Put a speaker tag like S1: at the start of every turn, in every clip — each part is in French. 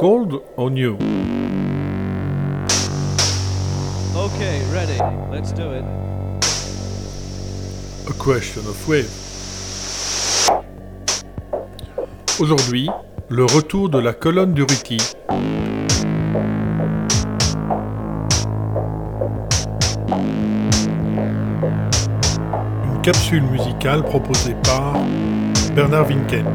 S1: Cold or new?
S2: Okay, ready. Let's do it.
S1: A question of wave. Aujourd'hui, le retour de la colonne du Ruki. Une capsule musicale proposée par Bernard Winken.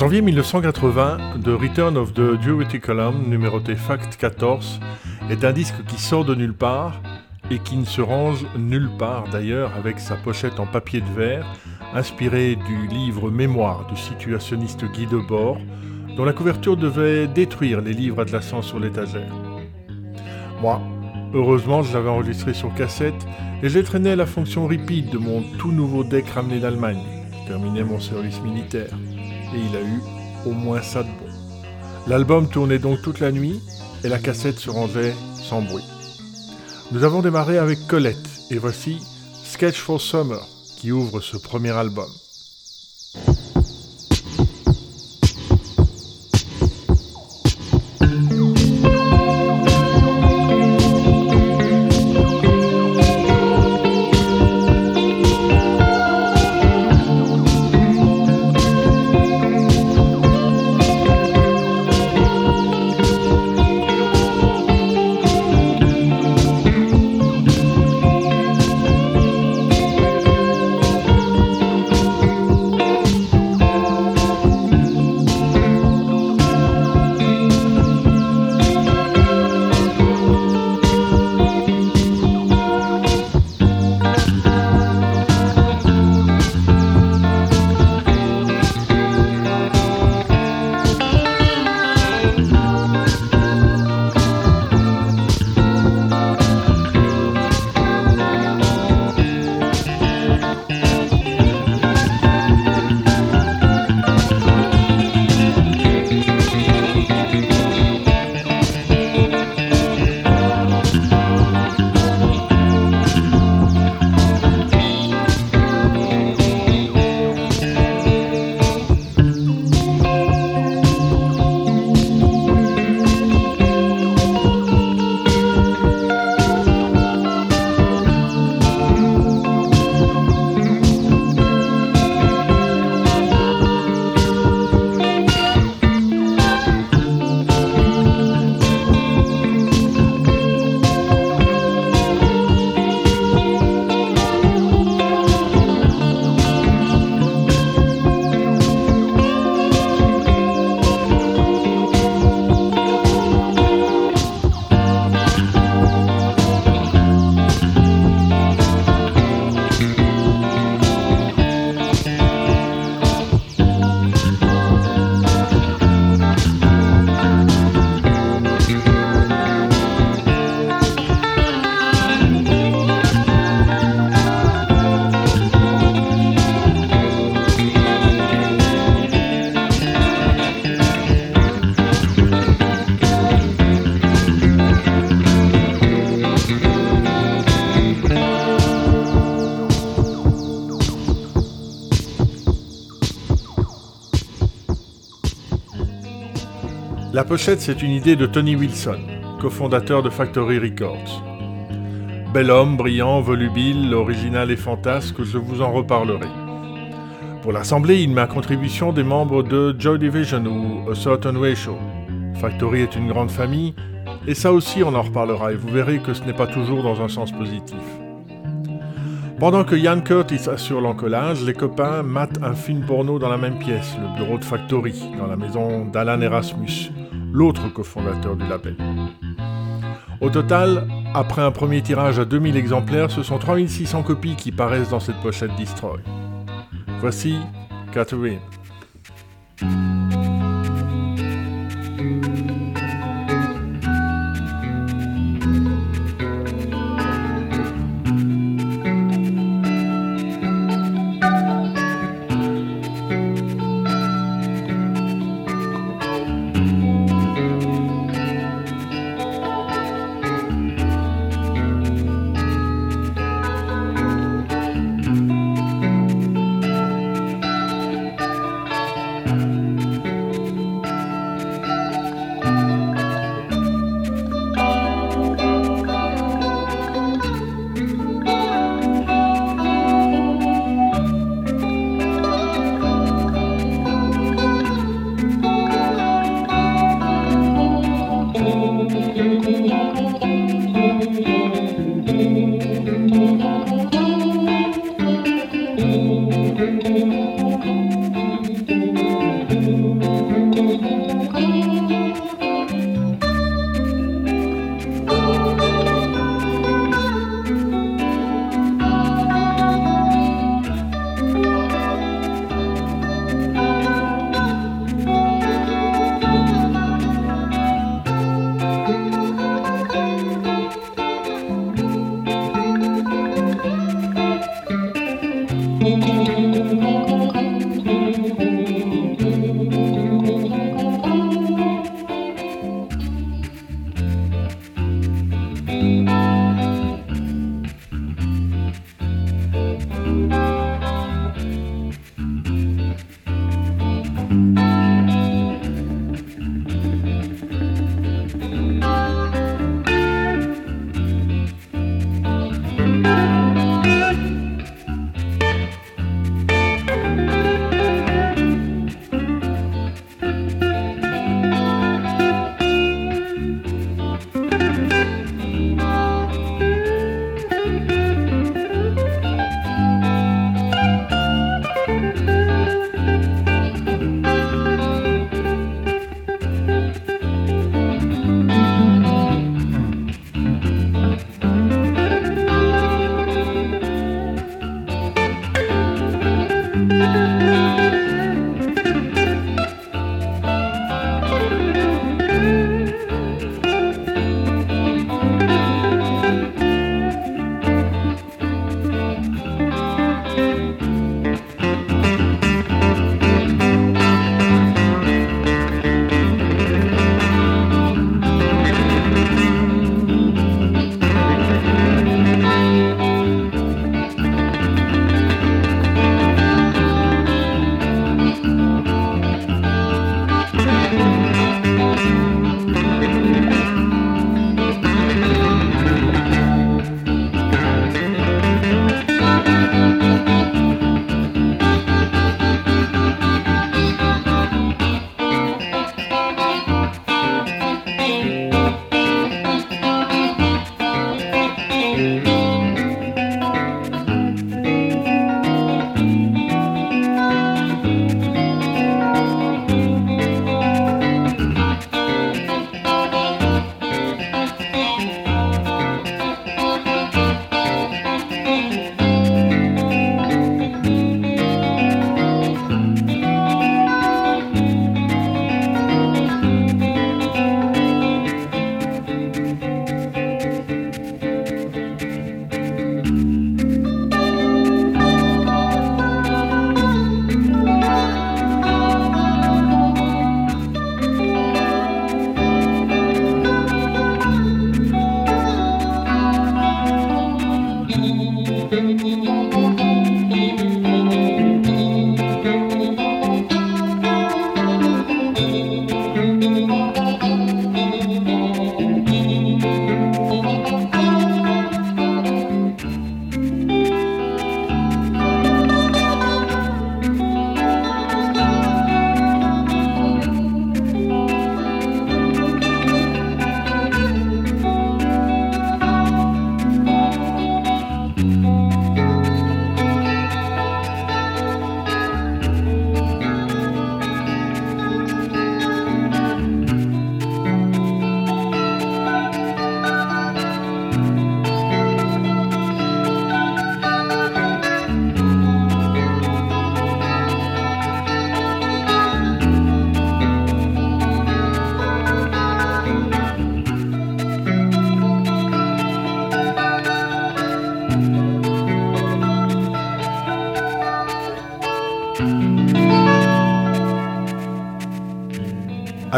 S1: Janvier 1980, The Return of the Duality Column, numéroté Fact 14, est un disque qui sort de nulle part et qui ne se range nulle part d'ailleurs avec sa pochette en papier de verre, inspirée du livre Mémoire du situationniste Guy Debord, dont la couverture devait détruire les livres adlassants sur l'étagère. Moi, heureusement, je l'avais enregistré sur cassette et j'ai traîné à la fonction repeat de mon tout nouveau deck ramené d'Allemagne. Je terminais mon service militaire et il a eu au moins ça de bon. L'album tournait donc toute la nuit et la cassette se rangeait sans bruit. Nous avons démarré avec Colette et voici Sketch for Summer qui ouvre ce premier album. Pochette, c'est une idée de Tony Wilson, cofondateur de Factory Records. Bel homme, brillant, volubile, original et fantasque, je vous en reparlerai. Pour l'assembler, il met à contribution des membres de Joy Division ou A Certain Way Show. Factory est une grande famille, et ça aussi on en reparlera, et vous verrez que ce n'est pas toujours dans un sens positif. Pendant que Ian Curtis assure l'encollage, les copains matent un film porno dans la même pièce, le bureau de Factory, dans la maison d'Alan Erasmus, l'autre cofondateur du label. Au total, après un premier tirage à 2000 exemplaires, ce sont 3600 copies qui paraissent dans cette pochette Destroy. Voici Catherine.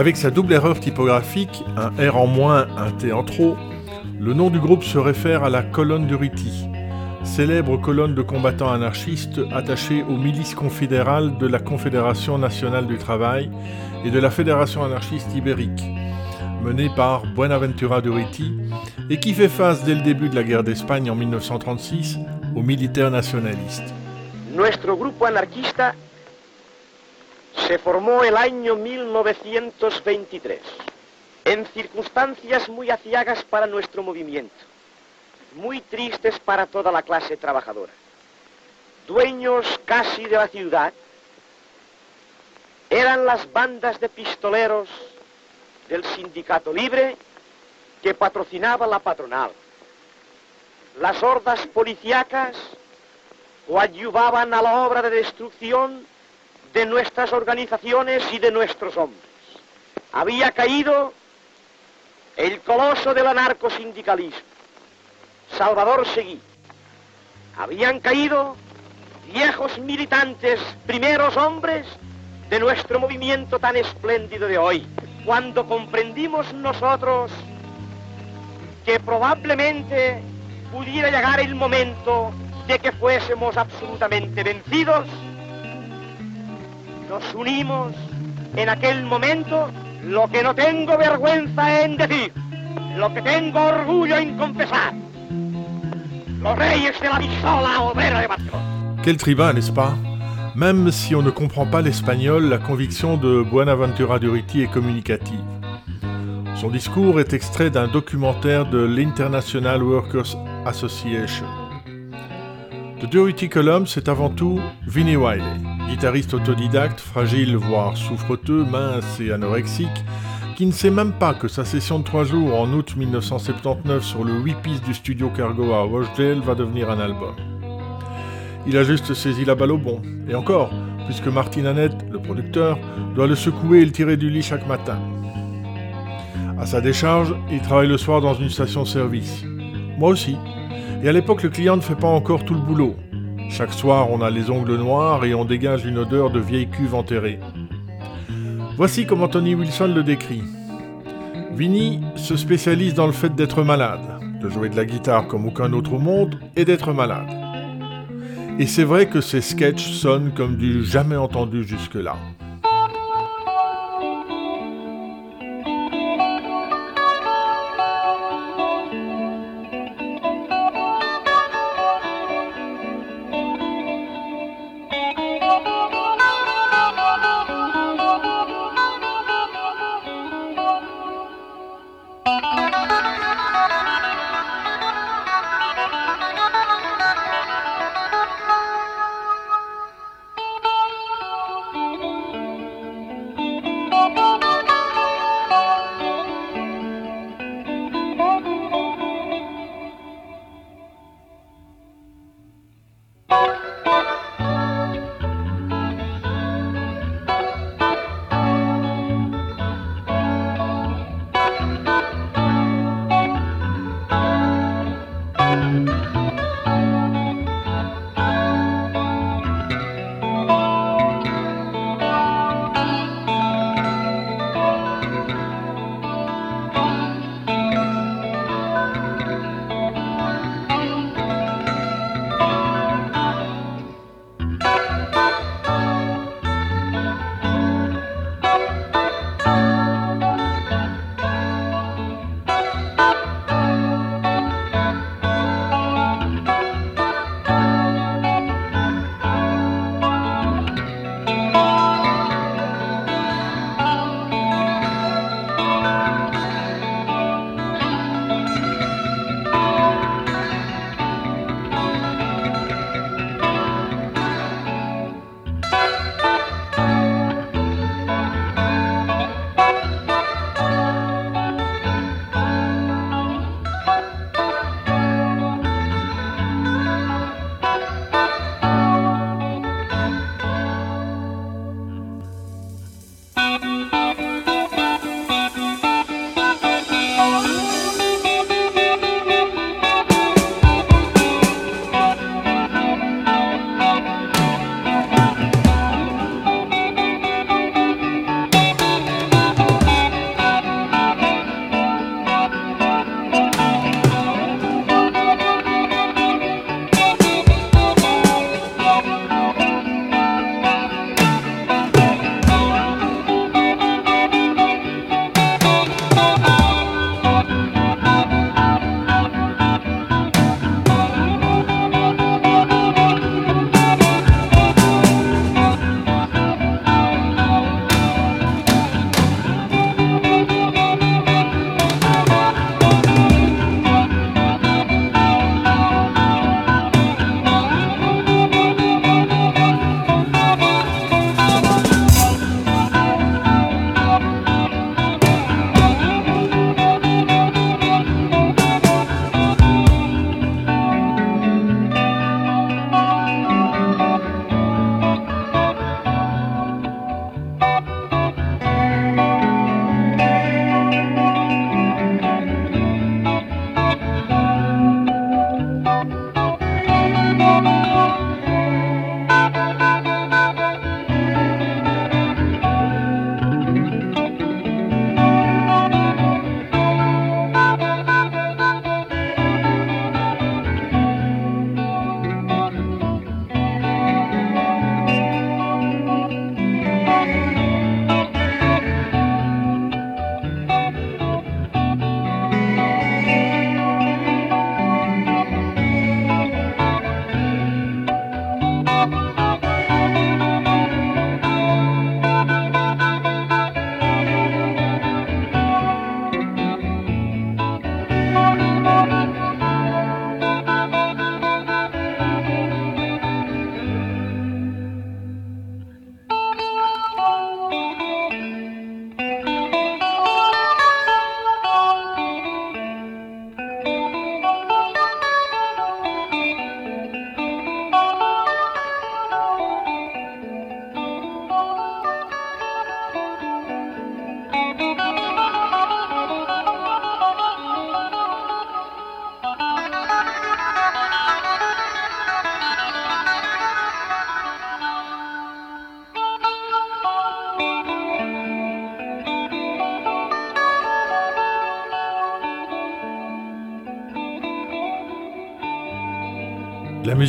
S1: Avec sa double erreur typographique, un R en moins, un T en trop, le nom du groupe se réfère à la colonne du Riti, célèbre colonne de combattants anarchistes attachés aux milices confédérales de la Confédération nationale du travail et de la Fédération anarchiste ibérique, menée par Buenaventura Duriti et qui fait face dès le début de la guerre d'Espagne en 1936 aux militaires nationalistes.
S3: Se formó el año 1923 en circunstancias muy aciagas para nuestro movimiento, muy tristes para toda la clase trabajadora. Dueños casi de la ciudad eran las bandas de pistoleros del sindicato libre que patrocinaba la patronal. Las hordas policíacas coadyuvaban a la obra de destrucción de nuestras organizaciones y de nuestros hombres. Había caído el coloso del anarcosindicalismo, Salvador Seguí. Habían caído viejos militantes, primeros hombres de nuestro movimiento tan espléndido de hoy. Cuando comprendimos nosotros que probablemente pudiera llegar el momento de que fuésemos absolutamente vencidos, unimos en aquel momento lo que no tengo vergüenza en decir, lo que tengo orgullo en confesar. Los reyes.
S1: Quel tribun, n'est-ce pas? Même si on ne comprend pas l'espagnol, la conviction de Buenaventura Duriti est communicative. Son discours est extrait d'un documentaire de l'International Workers Association. The Durity Column, c'est avant tout Vinnie Wiley, guitariste autodidacte, fragile voire souffreteux, mince et anorexique, qui ne sait même pas que sa session de trois jours en août 1979 sur le 8 pistes du studio Cargo à Rochdale va devenir un album. Il a juste saisi la balle au bon, et encore, puisque Martin Annette, le producteur, doit le secouer et le tirer du lit chaque matin. À sa décharge, il travaille le soir dans une station-service. Moi aussi. Et à l'époque, le client ne fait pas encore tout le boulot. Chaque soir, on a les ongles noirs et on dégage une odeur de vieille cuve enterrée. Voici comment Tony Wilson le décrit. Vinny se spécialise dans le fait d'être malade, de jouer de la guitare comme aucun autre au monde et d'être malade. Et c'est vrai que ses sketchs sonnent comme du jamais entendu jusque-là.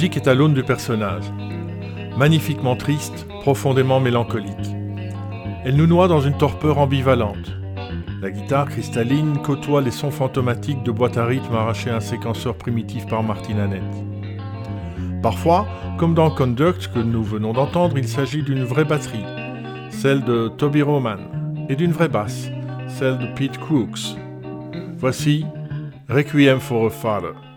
S1: Musique est à l'aune du personnage. Magnifiquement triste, profondément mélancolique. Elle nous noie dans une torpeur ambivalente. La guitare cristalline côtoie les sons fantomatiques de boîte à rythme arrachés à un séquenceur primitif par Martin Annette. Parfois, comme dans Conduct que nous venons d'entendre, il s'agit d'une vraie batterie, celle de Toby Roman, et d'une vraie basse, celle de Pete Crooks. Voici Requiem for a Father.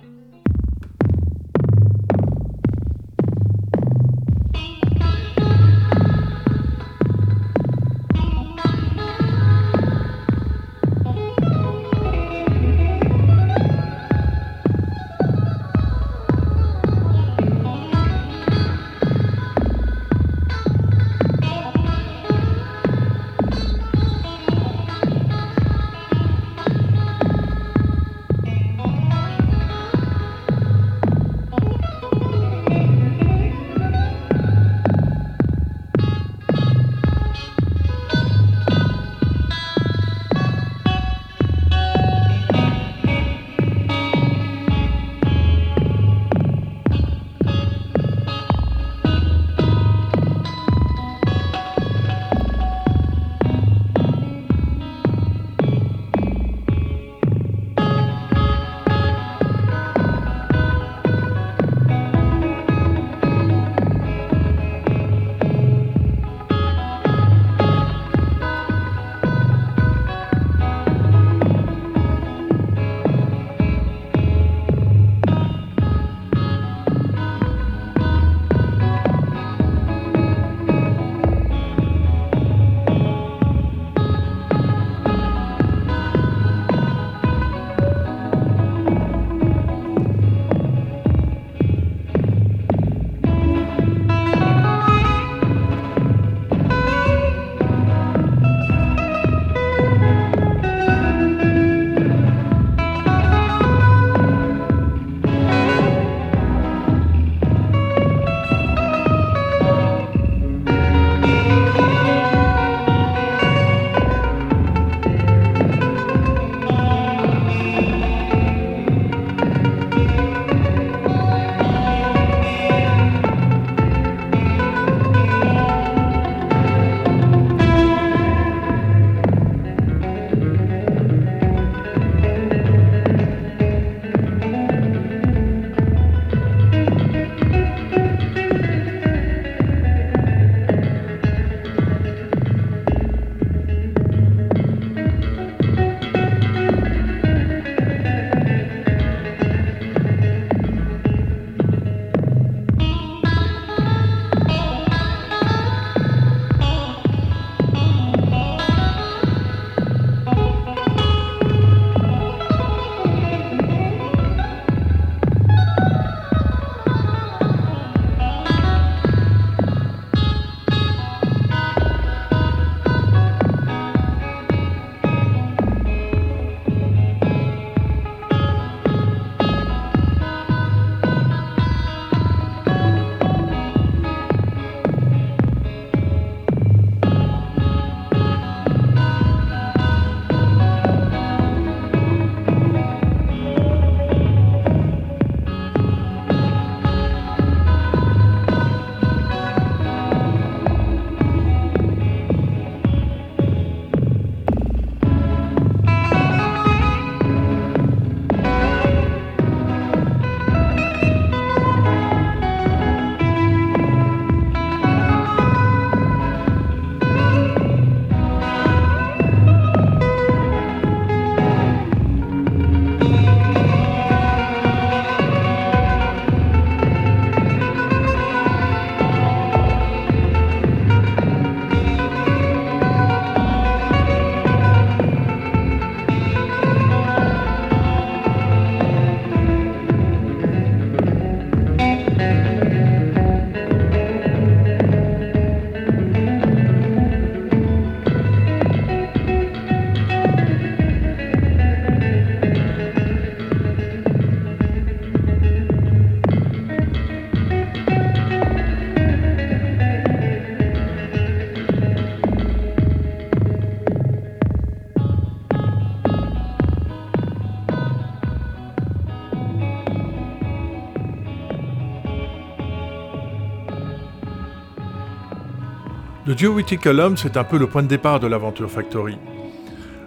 S1: The Duality Column, c'est un peu le point de départ de l'aventure Factory.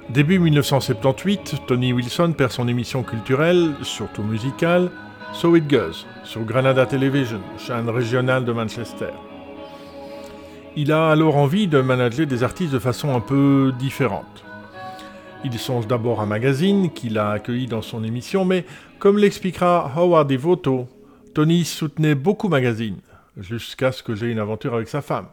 S1: Début 1978, Tony Wilson perd son émission culturelle, surtout musicale, So It Goes, sur Granada Television, chaîne régionale de Manchester. Il a alors envie de manager des artistes de façon un peu différente. Il songe d'abord à magazine qu'il a accueilli dans son émission, mais comme l'expliquera Howard Devoto, Tony soutenait beaucoup magazine, jusqu'à ce que j'ai une aventure avec sa femme.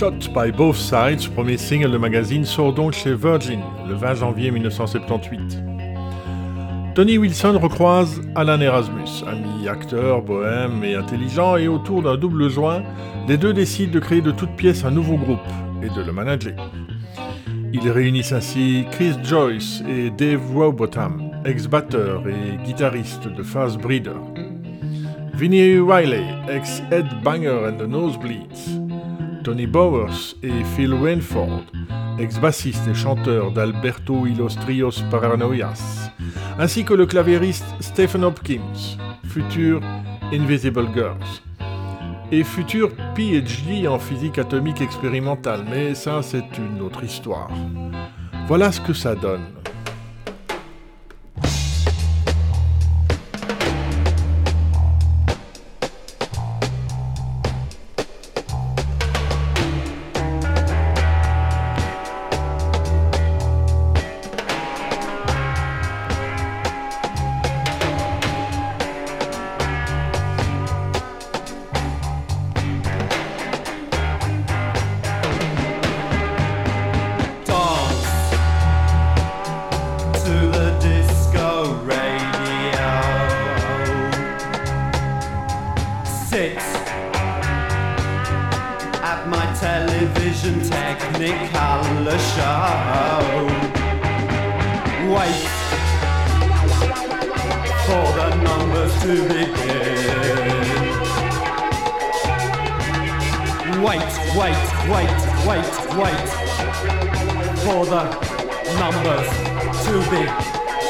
S1: By Both Sides, premier single de magazine, sort donc chez Virgin le 20 janvier 1978. Tony Wilson recroise Alan Erasmus, ami acteur, bohème et intelligent, et autour d'un double joint, les deux décident de créer de toutes pièces un nouveau groupe et de le manager. Ils réunissent ainsi Chris Joyce et Dave Robotham, ex-batteur et guitariste de Fast Breeder. Vinnie Riley, ex-Ed Banger and the Nosebleeds, Tony Bowers et Phil Wainford, ex-bassiste et chanteur d'Alberto y Paranoias, ainsi que le clavieriste Stephen Hopkins, futur Invisible Girls, et futur PhD en physique atomique expérimentale, mais ça c'est une autre histoire. Voilà ce que ça donne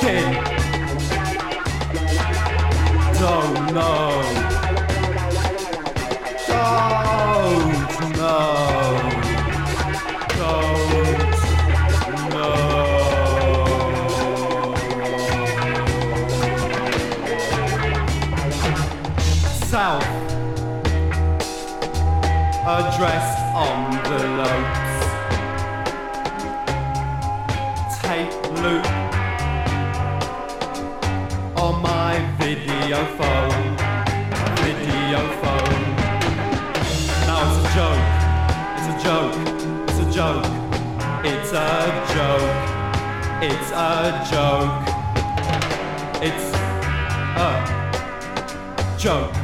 S4: sin. No, no. Don't, no. Don't. South address video phone, video phone. Now it's a joke, it's a joke, it's a joke, it's a joke, it's a joke, it's a joke.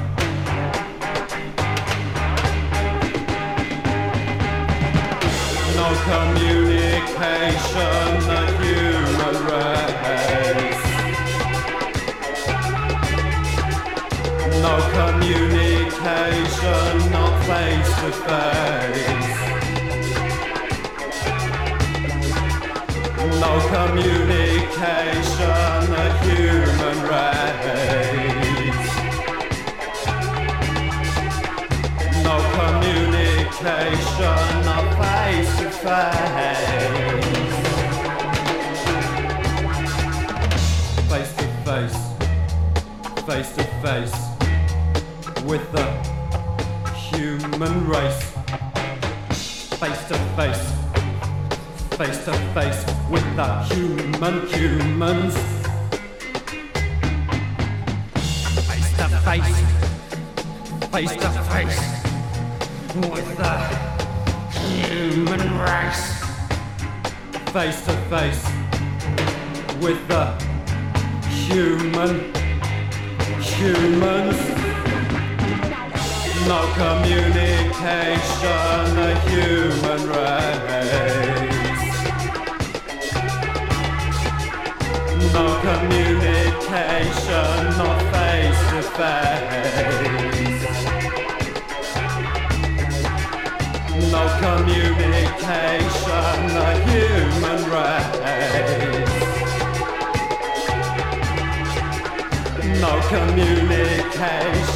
S4: No communication, the race. no communication, not face to face. No communication, a human race. No communication, not face to face. Face to face, face to face with the human race. Face to face, face to face with the human humans. Face to face, face to face with the human race. Face to face with the human humans no communication, the human race. No communication, not face to face. No communication, the human race. No communication.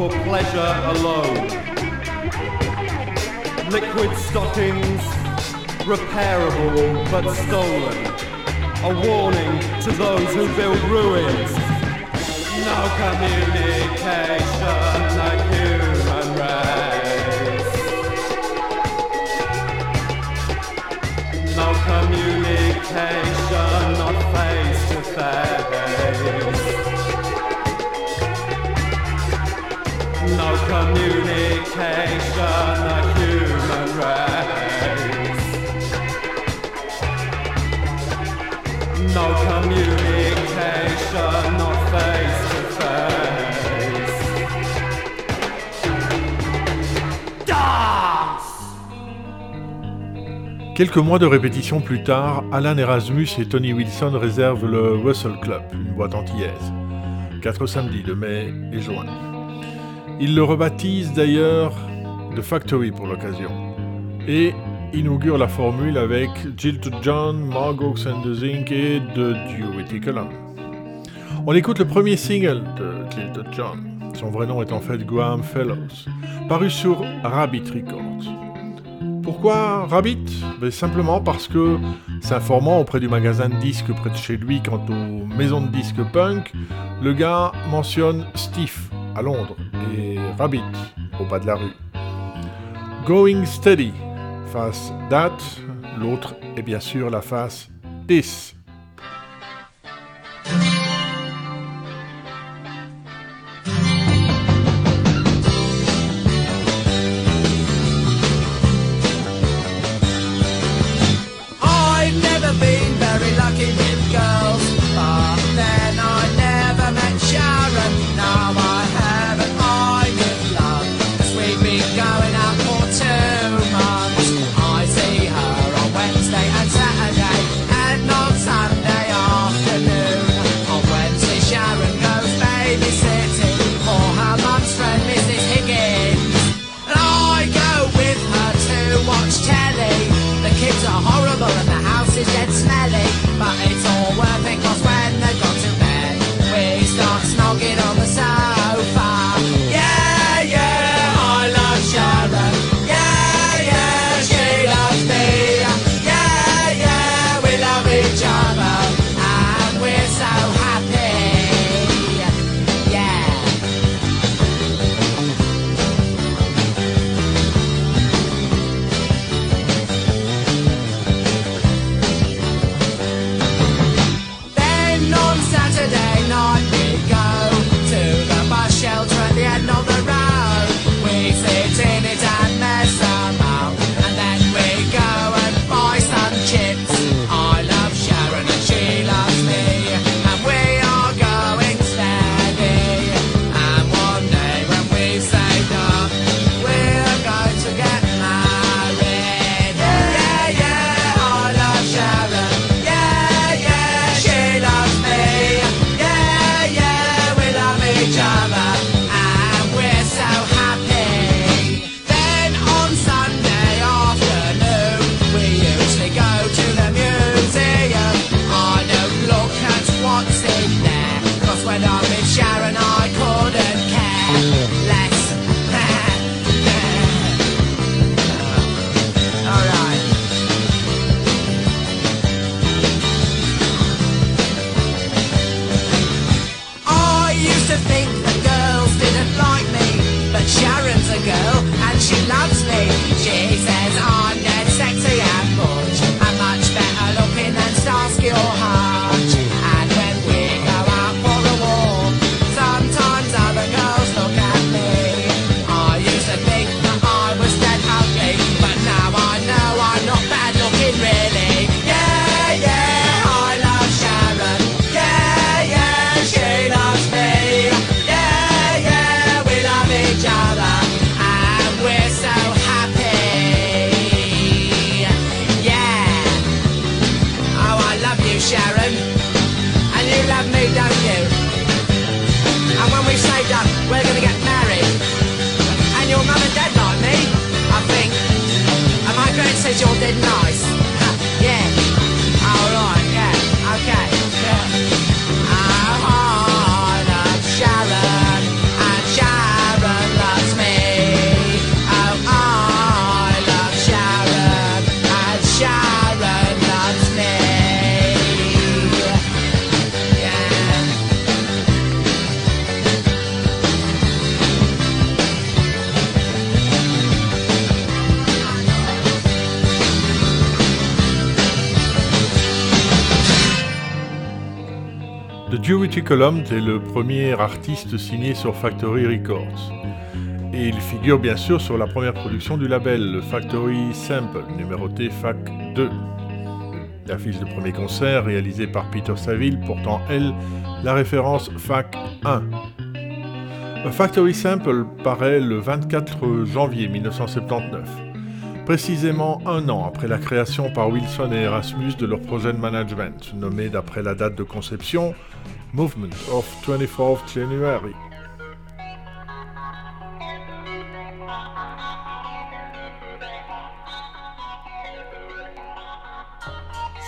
S4: for pleasure alone. Liquid stockings, repairable but stolen. A warning to those who build ruins. No communication.
S1: Quelques mois de répétition plus tard, Alan Erasmus et Tony Wilson réservent le Russell Club, une boîte antillaise. Quatre samedis de mai et juin. Ils le rebaptisent d'ailleurs The Factory pour l'occasion. Et inaugurent la formule avec Jill John, Margot Zinc et The Duty Column. On écoute le premier single de Jill John. Son vrai nom est en fait Graham Fellows, paru sur Rabbit Records. Pourquoi Rabbit? Ben, Simplement parce que, s'informant auprès du magasin de disques près de chez lui quant aux maisons de disques punk, le gars mentionne Steve à Londres et Rabbit au bas de la rue. Going Steady, face That, l'autre est bien sûr la face This. Column est le premier artiste signé sur Factory Records. Et il figure bien sûr sur la première production du label, le Factory Sample, numéroté FAC 2. L'affiche de premier concert, réalisée par Peter Saville, portant, elle, la référence FAC 1. A Factory Sample paraît le 24 janvier 1979, précisément un an après la création par Wilson et Erasmus de leur projet de management, nommé d'après la date de conception Movement of 24th January.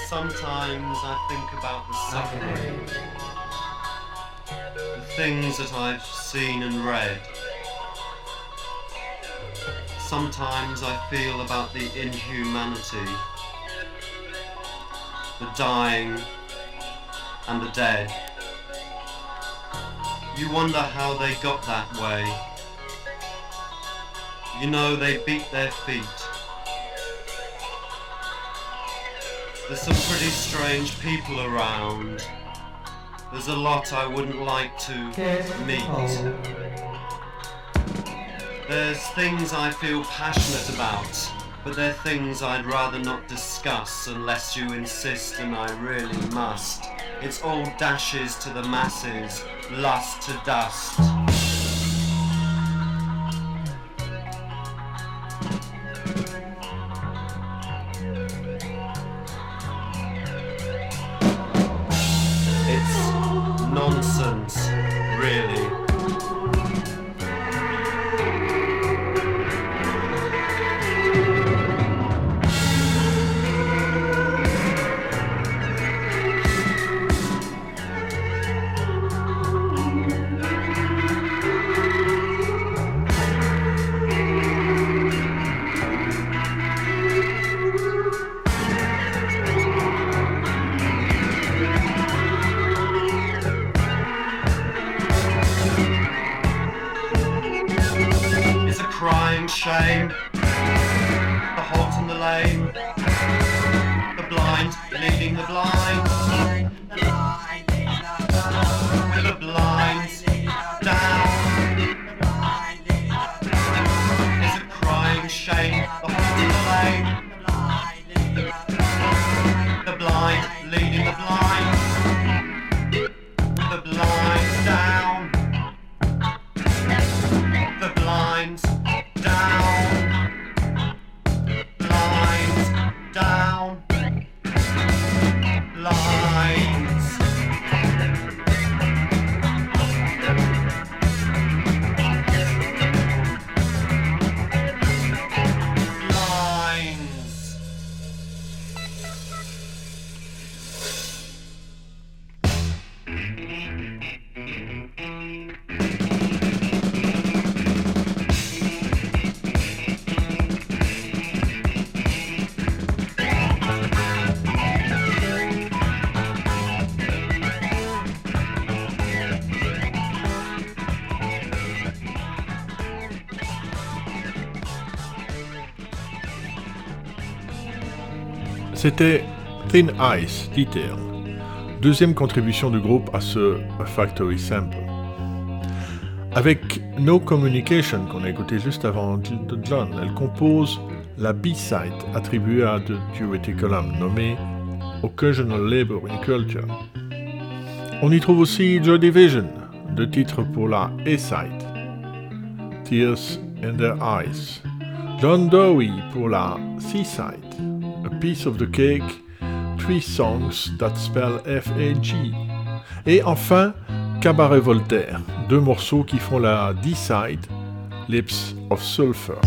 S5: Sometimes I think about the suffering, the things that I've seen and read. Sometimes I feel about the inhumanity, the dying and the dead. You wonder how they got that way. You know they beat their feet. There's some pretty strange people around. There's a lot I wouldn't like to meet. There's things I feel passionate about, but they're things I'd rather not discuss unless you insist and I really must. It's all dashes to the masses, lust to dust.
S1: C'était Thin Ice Detail, deuxième contribution du groupe à ce Factory Sample. Avec No Communication qu'on a écouté juste avant John, elle compose la B-side attribuée à The Column nommée Occasional Labor in Culture. On y trouve aussi Joy Division, de titre pour la A-side, Tears in Their Eyes, John Dowie pour la C-side, Piece of the Cake, Three Songs That Spell F-A-G. Et enfin, Cabaret Voltaire, deux morceaux qui font la D-side, Lips of Sulphur.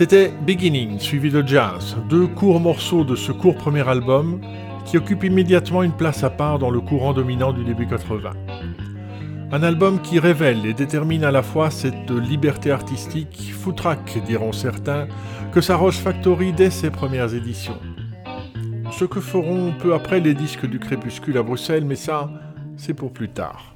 S1: C'était Beginning, suivi de Jazz, deux courts morceaux de ce court premier album qui occupe immédiatement une place à part dans le courant dominant du début 80. Un album qui révèle et détermine à la fois cette liberté artistique, foutraque diront certains, que s'arroge Factory dès ses premières éditions. Ce que feront peu après les disques du crépuscule à Bruxelles, mais ça, c'est pour plus tard.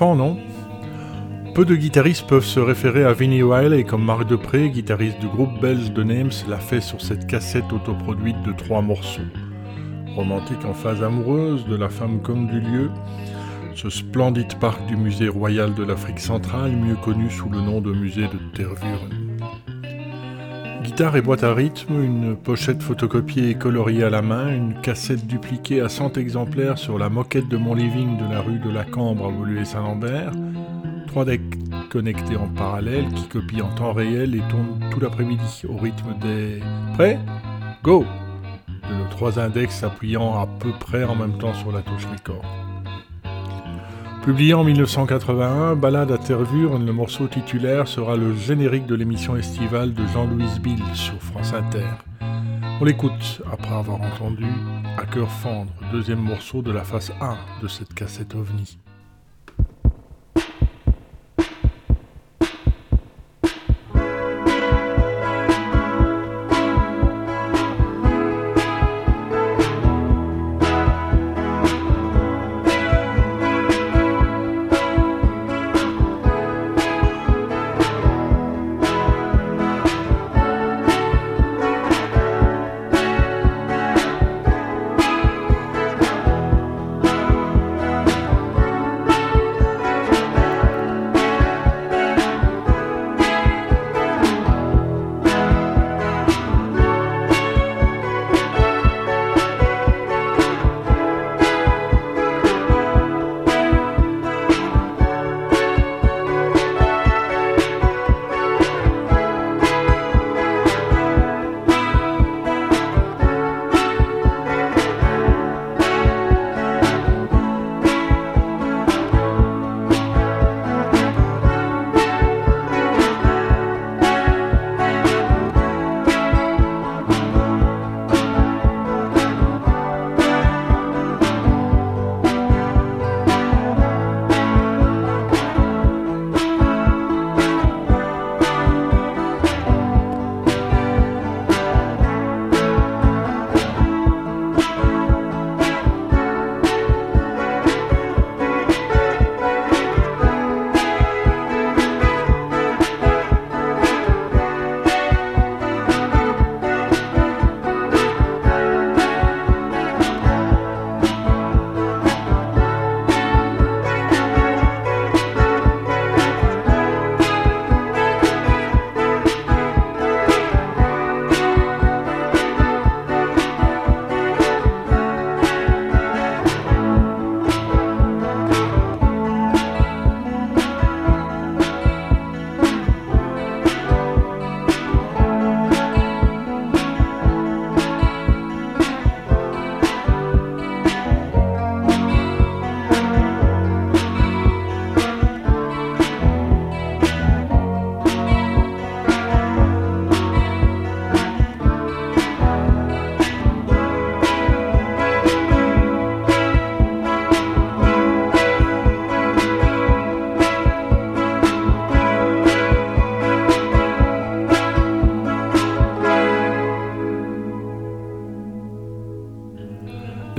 S1: Non? Peu de guitaristes peuvent se référer à Vinnie Wiley comme Marc Depré, guitariste du groupe belge de Names, l'a fait sur cette cassette autoproduite de trois morceaux. Romantique en phase amoureuse de la femme comme du lieu, ce splendide parc du musée royal de l'Afrique centrale, mieux connu sous le nom de musée de Tervuren. Guitare et boîte à rythme, une pochette photocopiée et coloriée à la main, une cassette dupliquée à 100 exemplaires sur la moquette de mon living de la rue de la Cambre à Woluwe-Saint-Lambert, trois decks connectés en parallèle qui copient en temps réel et tournent tout l'après-midi au rythme des... Prêt Go de nos trois index appuyant à peu près en même temps sur la touche record. Publié en 1981, Ballade à Tervure, le morceau titulaire sera le générique de l'émission estivale de Jean-Louis Bill sur France Inter. On l'écoute après avoir entendu À cœur fendre, deuxième morceau de la face 1 de cette cassette ovni.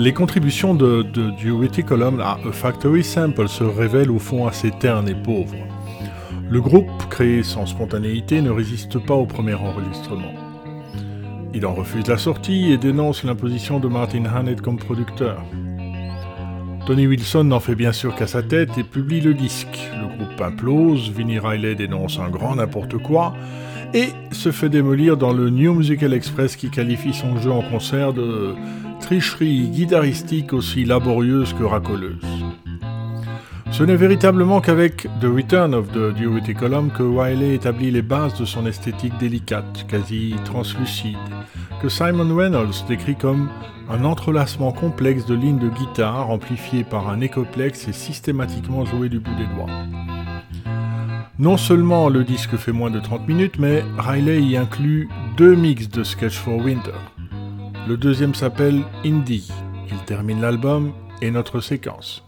S1: Les contributions de, de Duty Column à A Factory Sample se révèlent au fond assez ternes et pauvres. Le groupe, créé sans spontanéité, ne résiste pas au premier enregistrement. Il en refuse la sortie et dénonce l'imposition de Martin Hannett comme producteur. Tony Wilson n'en fait bien sûr qu'à sa tête et publie le disque. Le groupe implose, Vinnie Riley dénonce un grand n'importe quoi et se fait démolir dans le New Musical Express qui qualifie son jeu en concert de tricherie guitaristique aussi laborieuse que racoleuse. Ce n'est véritablement qu'avec The Return of the Duty Column que Wiley établit les bases de son esthétique délicate, quasi translucide, que Simon Reynolds décrit comme un entrelacement complexe de lignes de guitare amplifiées par un écoplex et systématiquement joué du bout des doigts. Non seulement le disque fait moins de 30 minutes, mais Riley y inclut deux mix de Sketch for Winter. Le deuxième s'appelle Indie. Il termine l'album et notre séquence.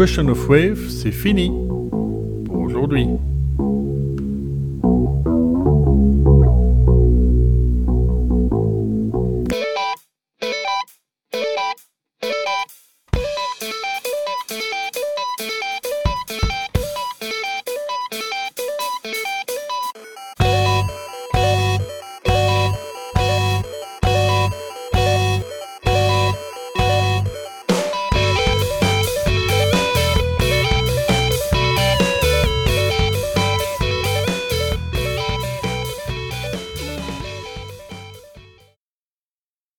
S1: Question of Wave, c'est fini.